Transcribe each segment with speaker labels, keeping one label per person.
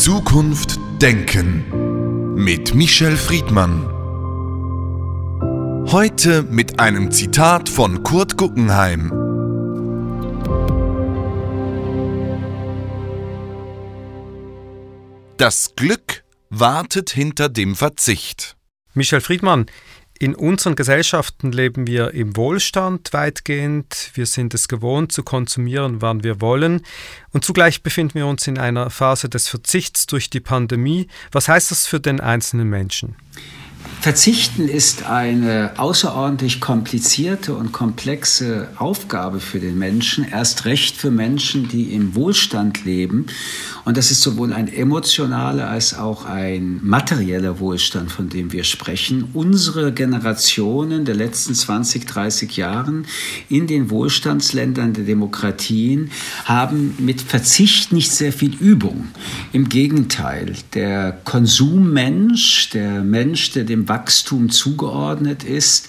Speaker 1: Zukunft Denken mit Michel Friedmann. Heute mit einem Zitat von Kurt Guggenheim. Das Glück wartet hinter dem Verzicht.
Speaker 2: Michel Friedmann, in unseren Gesellschaften leben wir im Wohlstand weitgehend. Wir sind es gewohnt zu konsumieren, wann wir wollen. Und zugleich befinden wir uns in einer Phase des Verzichts durch die Pandemie. Was heißt das für den einzelnen Menschen?
Speaker 3: Verzichten ist eine außerordentlich komplizierte und komplexe Aufgabe für den Menschen, erst recht für Menschen, die im Wohlstand leben. Und das ist sowohl ein emotionaler als auch ein materieller Wohlstand, von dem wir sprechen. Unsere Generationen der letzten 20, 30 Jahren in den Wohlstandsländern der Demokratien haben mit Verzicht nicht sehr viel Übung. Im Gegenteil, der Konsummensch, der Mensch, der dem Wachstum zugeordnet ist,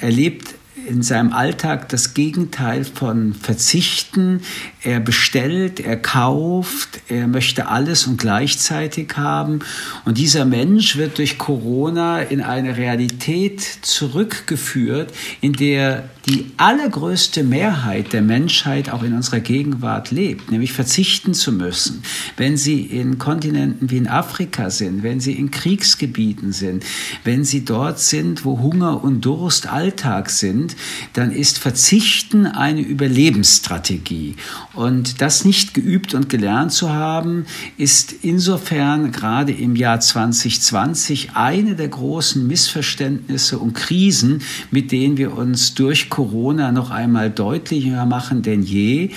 Speaker 3: erlebt in seinem Alltag das Gegenteil von Verzichten. Er bestellt, er kauft, er möchte alles und gleichzeitig haben. Und dieser Mensch wird durch Corona in eine Realität zurückgeführt, in der die allergrößte Mehrheit der Menschheit auch in unserer Gegenwart lebt, nämlich verzichten zu müssen. Wenn sie in Kontinenten wie in Afrika sind, wenn sie in Kriegsgebieten sind, wenn sie dort sind, wo Hunger und Durst Alltag sind, dann ist Verzichten eine Überlebensstrategie. Und das nicht geübt und gelernt zu haben, ist insofern gerade im Jahr 2020 eine der großen Missverständnisse und Krisen, mit denen wir uns durch Corona noch einmal deutlicher machen denn je.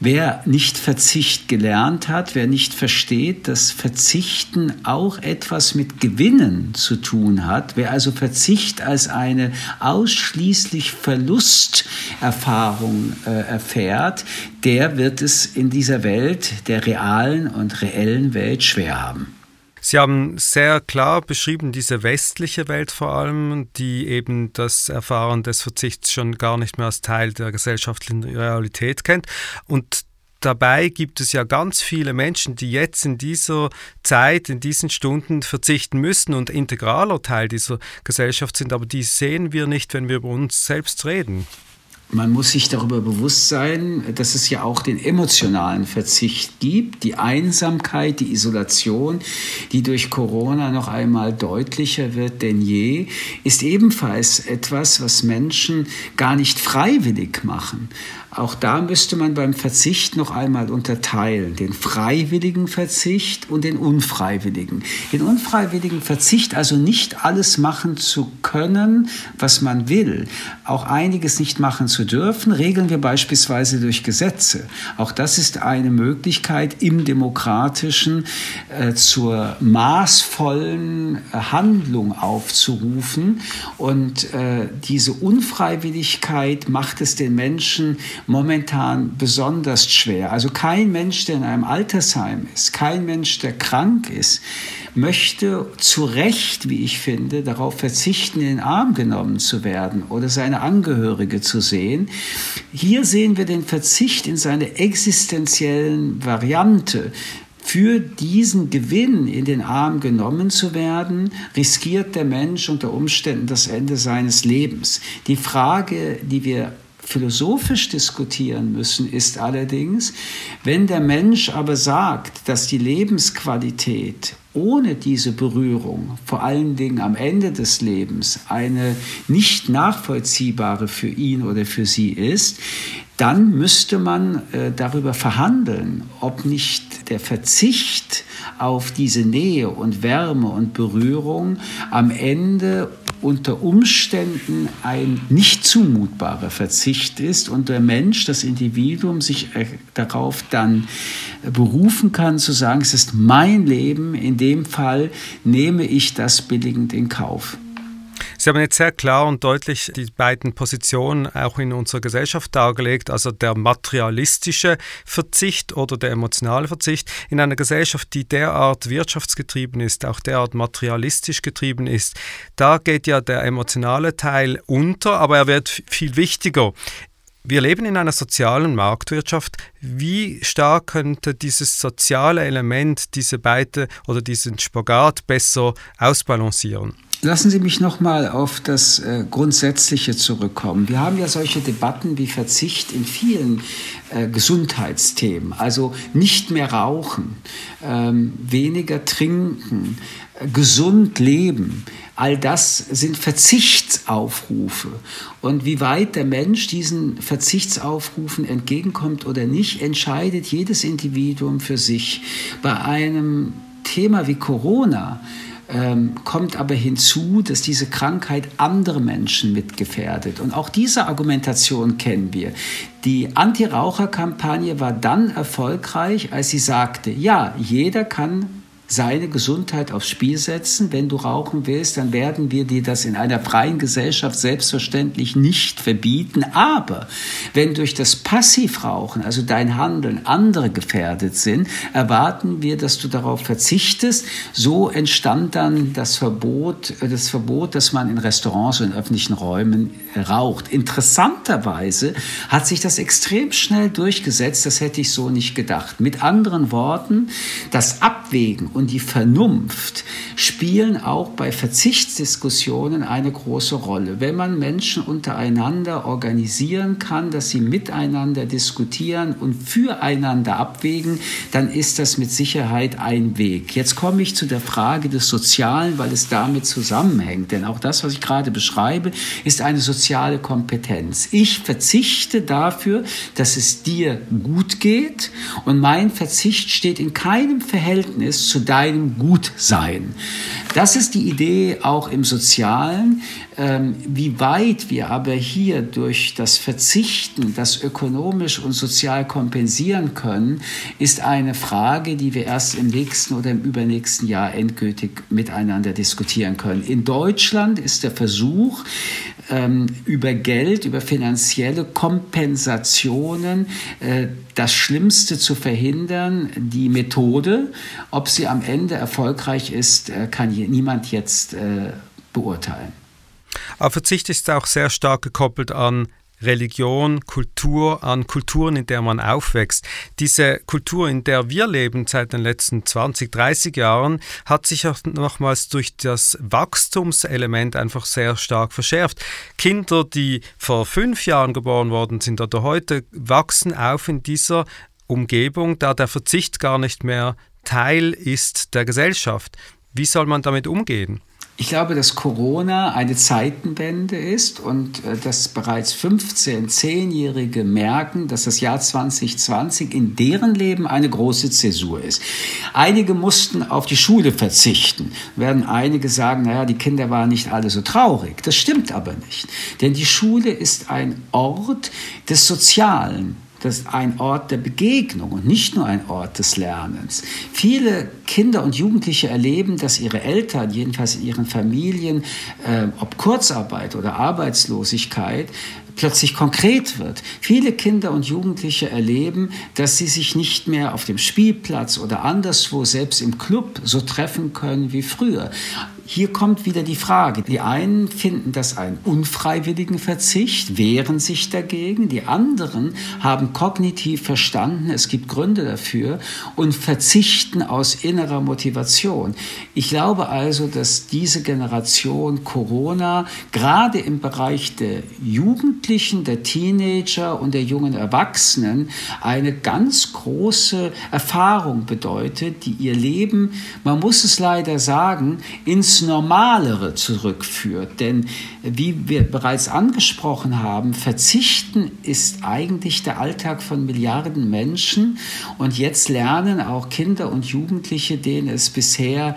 Speaker 3: Wer nicht Verzicht gelernt hat, wer nicht versteht, dass Verzichten auch etwas mit Gewinnen zu tun hat, wer also Verzicht als eine ausschließlich Verlusterfahrung äh, erfährt, der wird es in dieser Welt, der realen und reellen Welt, schwer haben.
Speaker 2: Sie haben sehr klar beschrieben, diese westliche Welt vor allem, die eben das Erfahren des Verzichts schon gar nicht mehr als Teil der gesellschaftlichen Realität kennt. Und dabei gibt es ja ganz viele Menschen, die jetzt in dieser Zeit, in diesen Stunden verzichten müssen und integraler Teil dieser Gesellschaft sind, aber die sehen wir nicht, wenn wir über uns selbst reden.
Speaker 3: Man muss sich darüber bewusst sein, dass es ja auch den emotionalen Verzicht gibt, die Einsamkeit, die Isolation, die durch Corona noch einmal deutlicher wird denn je, ist ebenfalls etwas, was Menschen gar nicht freiwillig machen. Auch da müsste man beim Verzicht noch einmal unterteilen, den freiwilligen Verzicht und den unfreiwilligen. Den unfreiwilligen Verzicht, also nicht alles machen zu können, was man will, auch einiges nicht machen zu dürfen, regeln wir beispielsweise durch Gesetze. Auch das ist eine Möglichkeit im demokratischen äh, zur maßvollen äh, Handlung aufzurufen. Und äh, diese Unfreiwilligkeit macht es den Menschen momentan besonders schwer. Also kein Mensch, der in einem Altersheim ist, kein Mensch, der krank ist, möchte zu Recht, wie ich finde, darauf verzichten, in den Arm genommen zu werden oder seine Angehörige zu sehen. Hier sehen wir den Verzicht in seiner existenziellen Variante. Für diesen Gewinn in den Arm genommen zu werden, riskiert der Mensch unter Umständen das Ende seines Lebens. Die Frage, die wir philosophisch diskutieren müssen, ist allerdings, wenn der Mensch aber sagt, dass die Lebensqualität ohne diese Berührung, vor allen Dingen am Ende des Lebens, eine nicht nachvollziehbare für ihn oder für sie ist, dann müsste man äh, darüber verhandeln, ob nicht der Verzicht auf diese Nähe und Wärme und Berührung am Ende unter Umständen ein nicht zumutbarer Verzicht ist und der Mensch, das Individuum, sich äh, darauf dann berufen kann, zu sagen, es ist mein Leben, in dem Fall nehme ich das billigend in Kauf.
Speaker 2: Sie haben jetzt sehr klar und deutlich die beiden Positionen auch in unserer Gesellschaft dargelegt, also der materialistische Verzicht oder der emotionale Verzicht. In einer Gesellschaft, die derart wirtschaftsgetrieben ist, auch derart materialistisch getrieben ist, da geht ja der emotionale Teil unter, aber er wird viel wichtiger. Wir leben in einer sozialen Marktwirtschaft. Wie stark könnte dieses soziale Element diese beide oder diesen Spagat besser ausbalancieren?
Speaker 3: Lassen Sie mich noch mal auf das äh, Grundsätzliche zurückkommen. Wir haben ja solche Debatten wie Verzicht in vielen äh, Gesundheitsthemen. Also nicht mehr rauchen, ähm, weniger trinken, äh, gesund leben. All das sind Verzichtsaufrufe. Und wie weit der Mensch diesen Verzichtsaufrufen entgegenkommt oder nicht, entscheidet jedes Individuum für sich. Bei einem Thema wie Corona ähm, kommt aber hinzu, dass diese Krankheit andere Menschen mitgefährdet. Und auch diese Argumentation kennen wir. Die Anti-Raucher-Kampagne war dann erfolgreich, als sie sagte, ja, jeder kann seine Gesundheit aufs Spiel setzen. Wenn du rauchen willst, dann werden wir dir das in einer freien Gesellschaft selbstverständlich nicht verbieten. Aber wenn durch das Passivrauchen, also dein Handeln, andere gefährdet sind, erwarten wir, dass du darauf verzichtest. So entstand dann das Verbot, das Verbot, dass man in Restaurants und in öffentlichen Räumen raucht. Interessanterweise hat sich das extrem schnell durchgesetzt. Das hätte ich so nicht gedacht. Mit anderen Worten, das Abwägen und und die Vernunft spielen auch bei Verzichtsdiskussionen eine große Rolle. Wenn man Menschen untereinander organisieren kann, dass sie miteinander diskutieren und füreinander abwägen, dann ist das mit Sicherheit ein Weg. Jetzt komme ich zu der Frage des Sozialen, weil es damit zusammenhängt. Denn auch das, was ich gerade beschreibe, ist eine soziale Kompetenz. Ich verzichte dafür, dass es dir gut geht und mein Verzicht steht in keinem Verhältnis zu deinem Gutsein. Das ist die Idee auch im Sozialen. Ähm, wie weit wir aber hier durch das Verzichten das ökonomisch und sozial kompensieren können, ist eine Frage, die wir erst im nächsten oder im übernächsten Jahr endgültig miteinander diskutieren können. In Deutschland ist der Versuch, ähm, über Geld, über finanzielle Kompensationen äh, das Schlimmste zu verhindern. Die Methode, ob sie am Ende erfolgreich ist, äh, kann niemand jetzt äh, beurteilen.
Speaker 2: Aber Verzicht ist auch sehr stark gekoppelt an Religion, Kultur, an Kulturen, in der man aufwächst. Diese Kultur, in der wir leben seit den letzten 20, 30 Jahren, hat sich auch nochmals durch das Wachstumselement einfach sehr stark verschärft. Kinder, die vor fünf Jahren geboren worden sind oder heute, wachsen auf in dieser Umgebung, da der Verzicht gar nicht mehr Teil ist der Gesellschaft. Wie soll man damit umgehen?
Speaker 3: Ich glaube, dass Corona eine Zeitenwende ist und äh, dass bereits 15-, 10-Jährige merken, dass das Jahr 2020 in deren Leben eine große Zäsur ist. Einige mussten auf die Schule verzichten. Werden einige sagen, naja, die Kinder waren nicht alle so traurig. Das stimmt aber nicht. Denn die Schule ist ein Ort des Sozialen, das ist ein Ort der Begegnung und nicht nur ein Ort des Lernens. Viele Kinder und Jugendliche erleben, dass ihre Eltern, jedenfalls in ihren Familien, äh, ob Kurzarbeit oder Arbeitslosigkeit, plötzlich konkret wird. Viele Kinder und Jugendliche erleben, dass sie sich nicht mehr auf dem Spielplatz oder anderswo, selbst im Club, so treffen können wie früher. Hier kommt wieder die Frage. Die einen finden das einen unfreiwilligen Verzicht, wehren sich dagegen. Die anderen haben kognitiv verstanden, es gibt Gründe dafür und verzichten aus innerer Motivation. Ich glaube also, dass diese Generation Corona gerade im Bereich der Jugendlichen, der Teenager und der jungen Erwachsenen eine ganz große Erfahrung bedeutet, die ihr Leben, man muss es leider sagen, ins Normalere zurückführt. Denn wie wir bereits angesprochen haben, Verzichten ist eigentlich der Alltag von Milliarden Menschen. Und jetzt lernen auch Kinder und Jugendliche, denen es bisher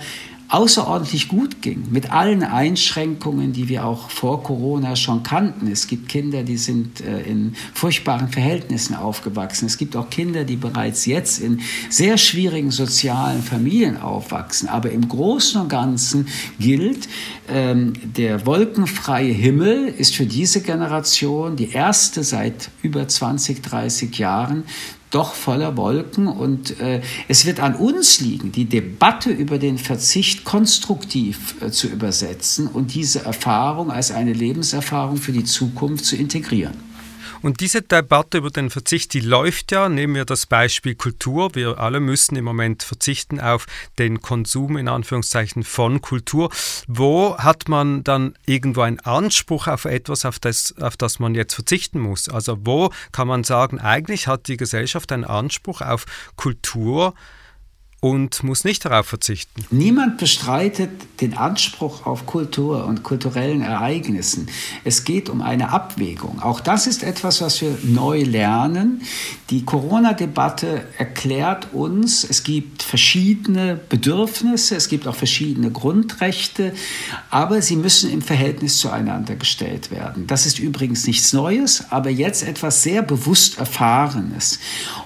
Speaker 3: außerordentlich gut ging, mit allen Einschränkungen, die wir auch vor Corona schon kannten. Es gibt Kinder, die sind äh, in furchtbaren Verhältnissen aufgewachsen. Es gibt auch Kinder, die bereits jetzt in sehr schwierigen sozialen Familien aufwachsen. Aber im Großen und Ganzen gilt, ähm, der wolkenfreie Himmel ist für diese Generation die erste seit über 20, 30 Jahren, doch voller Wolken und äh, es wird an uns liegen, die Debatte über den Verzicht konstruktiv äh, zu übersetzen und diese Erfahrung als eine Lebenserfahrung für die Zukunft zu integrieren.
Speaker 2: Und diese Debatte über den Verzicht, die läuft ja, nehmen wir das Beispiel Kultur. Wir alle müssen im Moment verzichten auf den Konsum in Anführungszeichen von Kultur. Wo hat man dann irgendwo einen Anspruch auf etwas, auf das, auf das man jetzt verzichten muss? Also wo kann man sagen, eigentlich hat die Gesellschaft einen Anspruch auf Kultur, und muss nicht darauf verzichten.
Speaker 3: Niemand bestreitet den Anspruch auf Kultur und kulturellen Ereignissen. Es geht um eine Abwägung. Auch das ist etwas, was wir neu lernen. Die Corona-Debatte erklärt uns, es gibt verschiedene Bedürfnisse, es gibt auch verschiedene Grundrechte, aber sie müssen im Verhältnis zueinander gestellt werden. Das ist übrigens nichts Neues, aber jetzt etwas sehr bewusst Erfahrenes.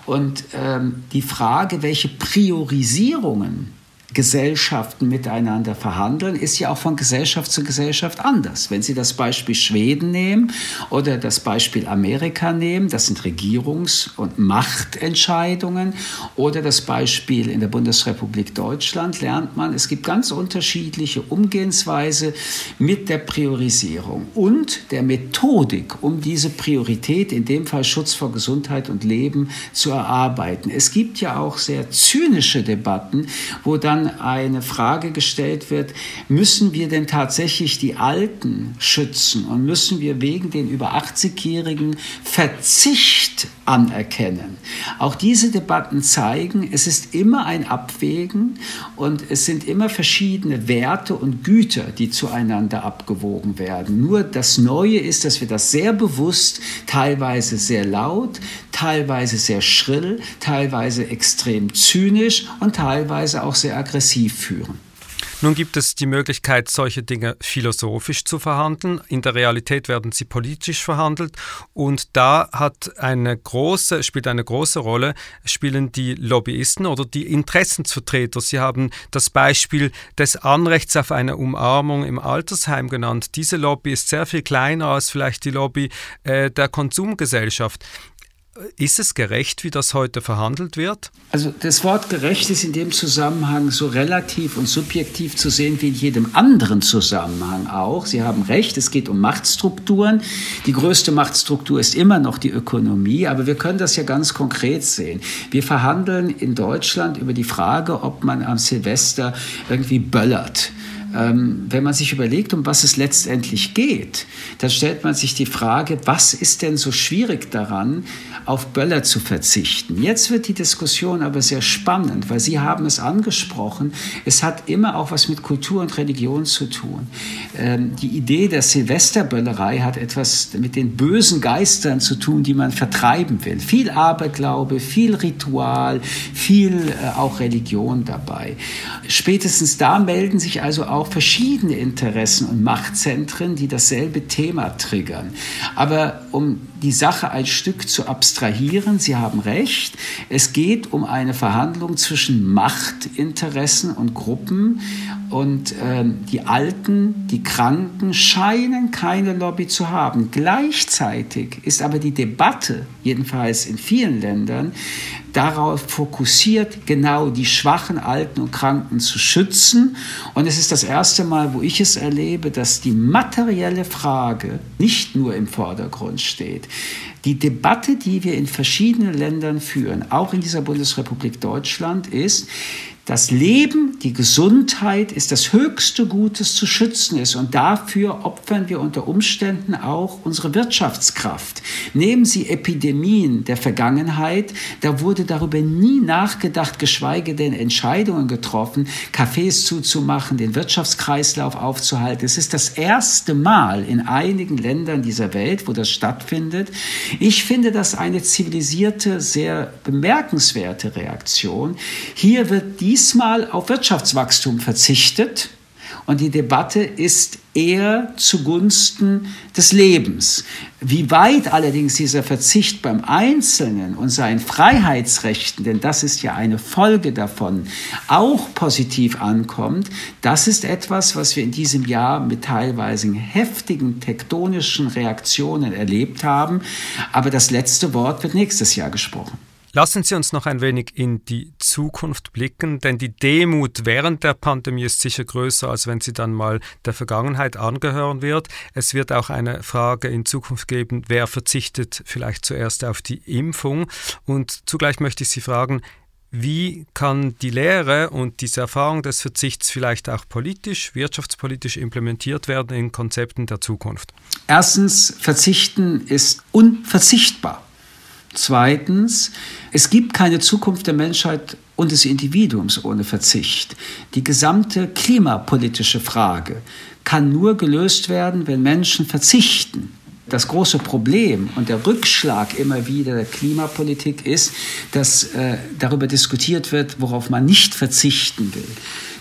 Speaker 3: Und ähm, die Frage, welche Priorisierung Organisierungen Gesellschaften miteinander verhandeln, ist ja auch von Gesellschaft zu Gesellschaft anders. Wenn Sie das Beispiel Schweden nehmen oder das Beispiel Amerika nehmen, das sind Regierungs- und Machtentscheidungen, oder das Beispiel in der Bundesrepublik Deutschland, lernt man, es gibt ganz unterschiedliche Umgehensweise mit der Priorisierung und der Methodik, um diese Priorität, in dem Fall Schutz vor Gesundheit und Leben, zu erarbeiten. Es gibt ja auch sehr zynische Debatten, wo dann dann eine Frage gestellt wird, müssen wir denn tatsächlich die Alten schützen und müssen wir wegen den über 80-Jährigen Verzicht anerkennen? Auch diese Debatten zeigen, es ist immer ein Abwägen und es sind immer verschiedene Werte und Güter, die zueinander abgewogen werden. Nur das Neue ist, dass wir das sehr bewusst, teilweise sehr laut, teilweise sehr schrill, teilweise extrem zynisch und teilweise auch sehr aggressiv führen.
Speaker 2: Nun gibt es die Möglichkeit, solche Dinge philosophisch zu verhandeln. In der Realität werden sie politisch verhandelt. Und da hat eine große, spielt eine große Rolle, spielen die Lobbyisten oder die Interessensvertreter. Sie haben das Beispiel des Anrechts auf eine Umarmung im Altersheim genannt. Diese Lobby ist sehr viel kleiner als vielleicht die Lobby äh, der Konsumgesellschaft. Ist es gerecht, wie das heute verhandelt wird?
Speaker 3: Also das Wort gerecht ist in dem Zusammenhang so relativ und subjektiv zu sehen wie in jedem anderen Zusammenhang auch. Sie haben recht, es geht um Machtstrukturen. Die größte Machtstruktur ist immer noch die Ökonomie, aber wir können das ja ganz konkret sehen. Wir verhandeln in Deutschland über die Frage, ob man am Silvester irgendwie böllert. Ähm, wenn man sich überlegt, um was es letztendlich geht, dann stellt man sich die Frage, was ist denn so schwierig daran, auf Böller zu verzichten? Jetzt wird die Diskussion aber sehr spannend, weil Sie haben es angesprochen, es hat immer auch was mit Kultur und Religion zu tun. Ähm, die Idee der Silvesterböllerei hat etwas mit den bösen Geistern zu tun, die man vertreiben will. Viel Aberglaube, viel Ritual, viel äh, auch Religion dabei. Spätestens da melden sich also auch auch verschiedene Interessen und Machtzentren, die dasselbe Thema triggern. Aber um die Sache ein Stück zu abstrahieren, Sie haben recht, es geht um eine Verhandlung zwischen Machtinteressen und Gruppen und äh, die Alten, die Kranken scheinen keine Lobby zu haben. Gleichzeitig ist aber die Debatte, jedenfalls in vielen Ländern, darauf fokussiert, genau die schwachen Alten und Kranken zu schützen. Und es ist das erste Mal, wo ich es erlebe, dass die materielle Frage nicht nur im Vordergrund steht. Die Debatte, die wir in verschiedenen Ländern führen, auch in dieser Bundesrepublik Deutschland, ist, das Leben, die Gesundheit ist das höchste Gut, das zu schützen ist. Und dafür opfern wir unter Umständen auch unsere Wirtschaftskraft. Nehmen Sie Epidemien der Vergangenheit. Da wurde darüber nie nachgedacht, geschweige denn Entscheidungen getroffen, Cafés zuzumachen, den Wirtschaftskreislauf aufzuhalten. Es ist das erste Mal in einigen Ländern dieser Welt, wo das stattfindet. Ich finde das eine zivilisierte, sehr bemerkenswerte Reaktion. Hier wird dies diesmal auf Wirtschaftswachstum verzichtet und die Debatte ist eher zugunsten des Lebens. Wie weit allerdings dieser Verzicht beim Einzelnen und seinen Freiheitsrechten, denn das ist ja eine Folge davon, auch positiv ankommt, das ist etwas, was wir in diesem Jahr mit teilweise heftigen tektonischen Reaktionen erlebt haben. Aber das letzte Wort wird nächstes Jahr gesprochen.
Speaker 2: Lassen Sie uns noch ein wenig in die Zukunft blicken, denn die Demut während der Pandemie ist sicher größer, als wenn sie dann mal der Vergangenheit angehören wird. Es wird auch eine Frage in Zukunft geben, wer verzichtet vielleicht zuerst auf die Impfung. Und zugleich möchte ich Sie fragen, wie kann die Lehre und diese Erfahrung des Verzichts vielleicht auch politisch, wirtschaftspolitisch implementiert werden in Konzepten der Zukunft?
Speaker 3: Erstens, Verzichten ist unverzichtbar. Zweitens, es gibt keine Zukunft der Menschheit und des Individuums ohne Verzicht. Die gesamte klimapolitische Frage kann nur gelöst werden, wenn Menschen verzichten. Das große Problem und der Rückschlag immer wieder der Klimapolitik ist, dass äh, darüber diskutiert wird, worauf man nicht verzichten will.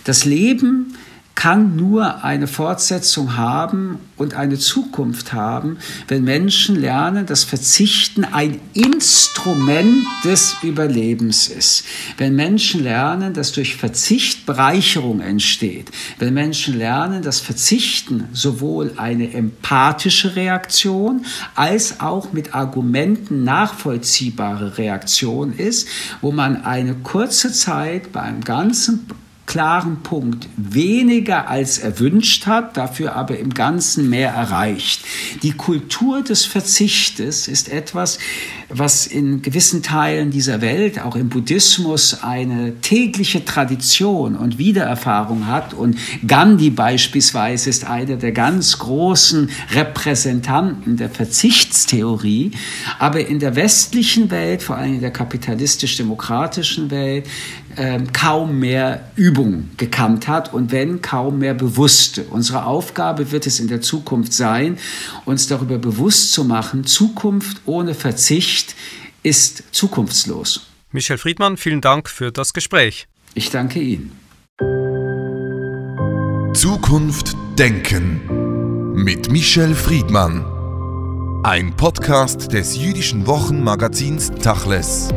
Speaker 3: Das Leben kann nur eine Fortsetzung haben und eine Zukunft haben, wenn Menschen lernen, dass Verzichten ein Instrument des Überlebens ist. Wenn Menschen lernen, dass durch Verzicht Bereicherung entsteht. Wenn Menschen lernen, dass Verzichten sowohl eine empathische Reaktion als auch mit Argumenten nachvollziehbare Reaktion ist, wo man eine kurze Zeit bei einem ganzen klaren Punkt weniger als erwünscht hat, dafür aber im Ganzen mehr erreicht. Die Kultur des Verzichtes ist etwas, was in gewissen Teilen dieser Welt, auch im Buddhismus, eine tägliche Tradition und Wiedererfahrung hat. Und Gandhi beispielsweise ist einer der ganz großen Repräsentanten der Verzichtstheorie. Aber in der westlichen Welt, vor allem in der kapitalistisch-demokratischen Welt, ähm, kaum mehr Übung gekannt hat und wenn kaum mehr bewusste. Unsere Aufgabe wird es in der Zukunft sein, uns darüber bewusst zu machen, Zukunft ohne Verzicht ist zukunftslos.
Speaker 2: Michel Friedmann, vielen Dank für das Gespräch.
Speaker 3: Ich danke Ihnen.
Speaker 1: Zukunft Denken mit Michel Friedmann. Ein Podcast des jüdischen Wochenmagazins Tachles.